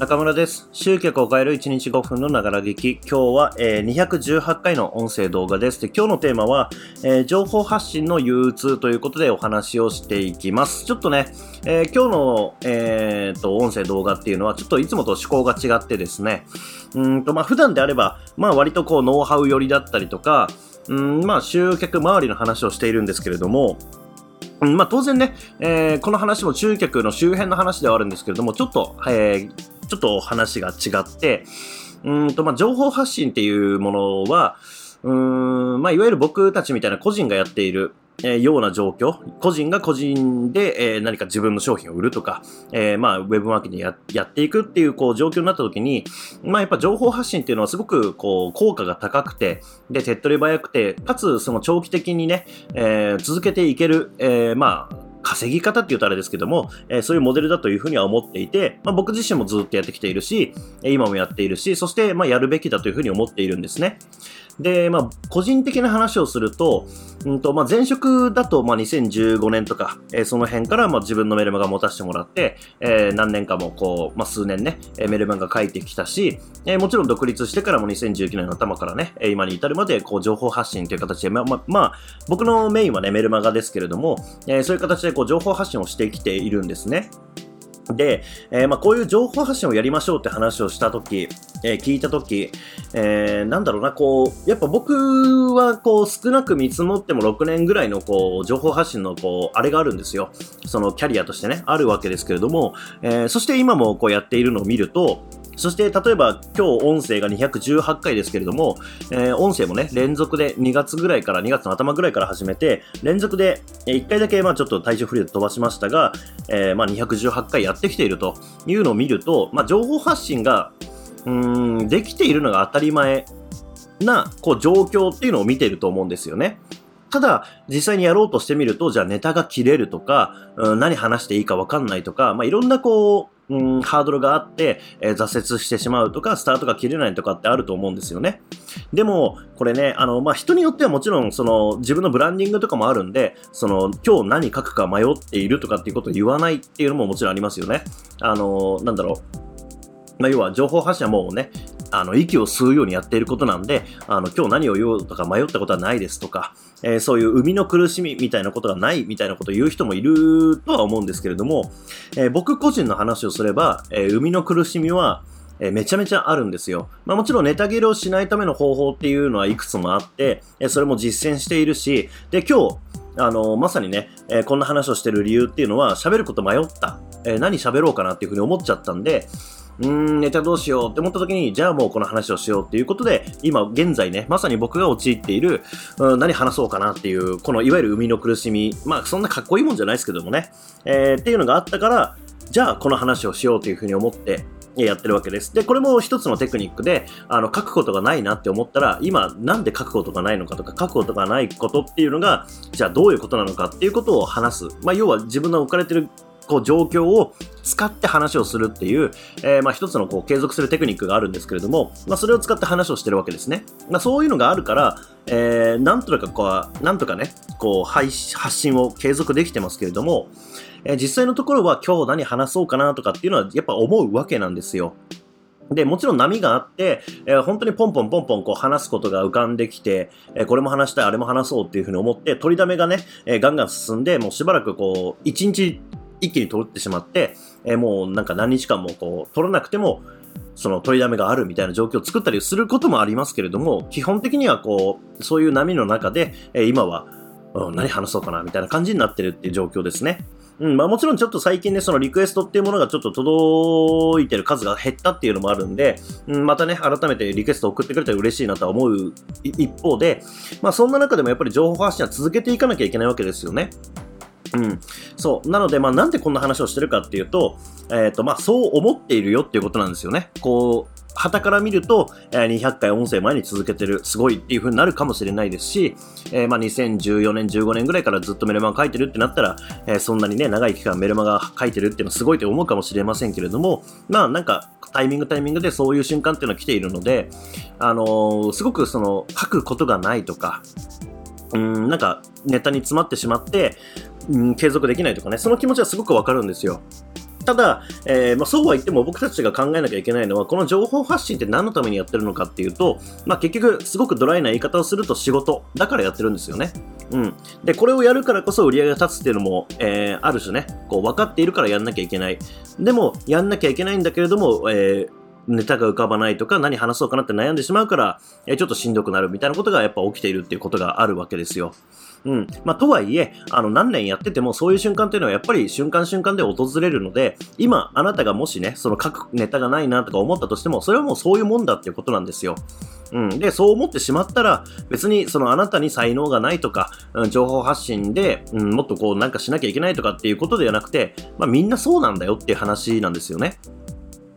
中村です。集客を変える1日5分のながら劇。今日は、えー218回の音声動画です。で今日のテーマは、えー情報発信の憂鬱ということでお話をしていきます。ちょっとね、えー今日の、えーと音声動画っていうのはちょっといつもと趣向が違ってですね、うんとまあ、普段であれば、まあ、割とこうノウハウ寄りだったりとか、うんまあ、集客周りの話をしているんですけれども、まあ、当然ね、えーこの話も集客の周辺の話ではあるんですけれども、ちょっと、えーちょっと話が違って、うんと、まあ、情報発信っていうものは、うん、まあ、いわゆる僕たちみたいな個人がやっている、えーような状況、個人が個人で、えー何か自分の商品を売るとか、えーまあ、ウェブマーケティングややっていくっていう、こう、状況になった時に、まあ、やっぱ情報発信っていうのはすごく、こう、効果が高くて、で、手っ取り早くて、かつ、その長期的にね、えー続けていける、えーまあ、稼ぎ方って言うとあれですけども、えーそういうモデルだというふうには思っていて、まあ、僕自身もずっとやってきているし、今もやっているし、そして、まあ、やるべきだというふうに思っているんですね。で、まあ、個人的な話をすると、うんと、まあ、前職だと、まあ、2015年とか、えーその辺から、まあ、自分のメルマガ持たせてもらって、えー何年かも、こう、まあ、数年ね、えメルマガ書いてきたし、えーもちろん独立してからも2019年の頭からね、今に至るまで、こう、情報発信という形で、まあ、まあ、まあ、僕のメインはね、メルマガですけれども、えーそういう形で、こう、情報発信をしてきているんですね。で、えーまあ、こういう情報発信をやりましょうって話をしたとき、えー聞いたとき、えーなんだろうな、こう、やっぱ僕は、こう、少なく見積もっても6年ぐらいの、こう、情報発信の、こう、あれがあるんですよ。そのキャリアとしてね、あるわけですけれども、えそして今もこうやっているのを見ると、そして、例えば今日音声が218回ですけれども、えー音声もね、連続で2月ぐらいから、2月の頭ぐらいから始めて、連続で、1回だけ、まあちょっと体調不良で飛ばしましたが、えーまあ218回やってきているというのを見ると、まあ情報発信が、うん、できているのが当たり前な、こう状況っていうのを見ていると思うんですよね。ただ、実際にやろうとしてみると、じゃあネタが切れるとか、うん何話していいか分かんないとか、まあ、いろんなこう、うん、ハードルがあって、えー挫折してしまうとか、スタートが切れないとかってあると思うんですよね。でも、これね、あの、まあ、人によってはもちろん、その、自分のブランディングとかもあるんで、その、今日何書くか迷っているとかっていうことを言わないっていうのももちろんありますよね。あの、なんだろう。まあ、要は情報発信はもうね、あの、息を吸うようにやっていることなんで、あの、今日何を言おうとか迷ったことはないですとか、えーそういう生みの苦しみみたいなことがないみたいなことを言う人もいるとは思うんですけれども、えー僕個人の話をすれば、えー生みの苦しみは、えめちゃめちゃあるんですよ。まあもちろんネタ切れをしないための方法っていうのはいくつもあって、えそれも実践しているし、で、今日、あのまさにね、えこんな話をしてる理由っていうのは、喋ること迷った。え何喋ろうかなっていうふうに思っちゃったんで、うーん、ネタどうしようって思った時に、じゃあもうこの話をしようっていうことで、今現在ね、まさに僕が陥っている、うん、何話そうかなっていう、このいわゆる生みの苦しみ、まあそんなかっこいいもんじゃないですけどもね、えーっていうのがあったから、じゃあこの話をしようというふうに思って、やってるわけです。で、これも一つのテクニックで、あの、書くことがないなって思ったら、今、なんで書くことがないのかとか、書くことがないことっていうのが、じゃあどういうことなのかっていうことを話す。まあ、要は自分の置かれてるこう状況を使って話をするっていう、えーまあ一つのこう継続するテクニックがあるんですけれども、まあそれを使って話をしてるわけですね。まあそういうのがあるから、えーなんとかこう、なんとかね、こう配信発信を継続できてますけれども、えー実際のところは今日何話そうかなとかっていうのはやっぱ思うわけなんですよ。で、もちろん波があって、えー本当にポンポンポンポンこう話すことが浮かんできて、えーこれも話したい、あれも話そうっていうふうに思って、取りだめがね、えーガンガン進んで、もうしばらくこう、一日一気に取ってしまって、えーもうなんか何日間もこう、取らなくても、その取りだめがあるみたいな状況を作ったりすることもありますけれども、基本的にはこう、そういう波の中で、えー今は、うん、何話そうかなみたいな感じになってるっていう状況ですね。うん、まあもちろんちょっと最近ね、そのリクエストっていうものがちょっと届いてる数が減ったっていうのもあるんで、うん、またね、改めてリクエスト送ってくれたら嬉しいなとは思う一方で、まあそんな中でもやっぱり情報発信は続けていかなきゃいけないわけですよね。うん。そう。なので、まあ、なんでこんな話をしてるかっていうと、えっ、と、まあ、そう思っているよっていうことなんですよね。こう、旗から見ると、えー200回音声前に続けてる、すごいっていう風になるかもしれないですし、えーまあ、2014年、15年ぐらいからずっとメルマガ書いてるってなったら、えーそんなにね、長い期間メルマガ書いてるっていうのはすごいと思うかもしれませんけれども、まあ、なんか、タイミングタイミングでそういう瞬間っていうのは来ているので、あのすごくその、書くことがないとか、うん、なんか、ネタに詰まってしまって、うん、継続できないとかね、その気持ちはすごくわかるんですよ。ただ、えー、まあ、そうは言っても僕たちが考えなきゃいけないのは、この情報発信って何のためにやってるのかっていうと、まあ、結局、すごくドライな言い方をすると仕事だからやってるんですよね。うん。で、これをやるからこそ売り上げが立つっていうのも、えー、ある種ね、こう分かっているからやんなきゃいけない。でも、やんなきゃいけないんだけれども、えー、ネタが浮かばないとか何話そうかなって悩んでしまうから、えちょっとしんどくなるみたいなことがやっぱ起きているっていうことがあるわけですよ。うん。まあ、とはいえ、あの、何年やってても、そういう瞬間っていうのはやっぱり瞬間瞬間で訪れるので、今、あなたがもしね、その書くネタがないなとか思ったとしても、それはもうそういうもんだっていうことなんですよ。うん。で、そう思ってしまったら、別にそのあなたに才能がないとか、うん、情報発信で、うん、もっとこうなんかしなきゃいけないとかっていうことではなくて、まあみんなそうなんだよっていう話なんですよね。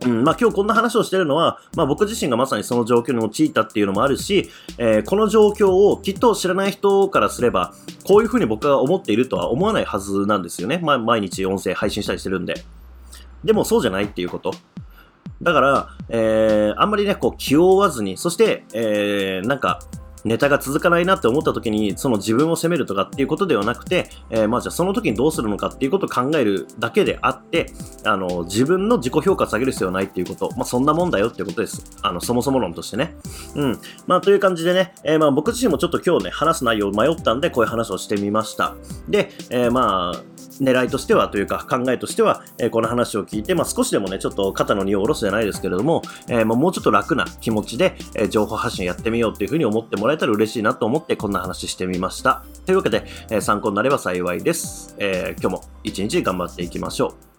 うん、まあ今日こんな話をしてるのは、まあ僕自身がまさにその状況に陥ったっていうのもあるし、えー、この状況をきっと知らない人からすれば、こういうふうに僕が思っているとは思わないはずなんですよね。まあ毎日音声配信したりしてるんで。でもそうじゃないっていうこと。だから、えー、あんまりね、こう気負わずに、そして、えー、なんか、ネタが続かないなって思った時に、その自分を責めるとかっていうことではなくて、えー、まあじゃあその時にどうするのかっていうことを考えるだけであって、あの、自分の自己評価を下げる必要はないっていうこと、まあそんなもんだよっていうことです。あの、そもそも論としてね。うん。まあという感じでね、えー、まあ僕自身もちょっと今日ね、話す内容を迷ったんで、こういう話をしてみました。で、えー、まあ、狙いとしてはというか考えとしては、えー、この話を聞いて、まあ、少しでもね、ちょっと肩の荷を下ろすじゃないですけれども、えー、ま、もうちょっと楽な気持ちで、えー、情報発信やってみようというふうに思ってもらえたら嬉しいなと思ってこんな話してみました。というわけで、え参考になれば幸いです。え今日も一日頑張っていきましょう。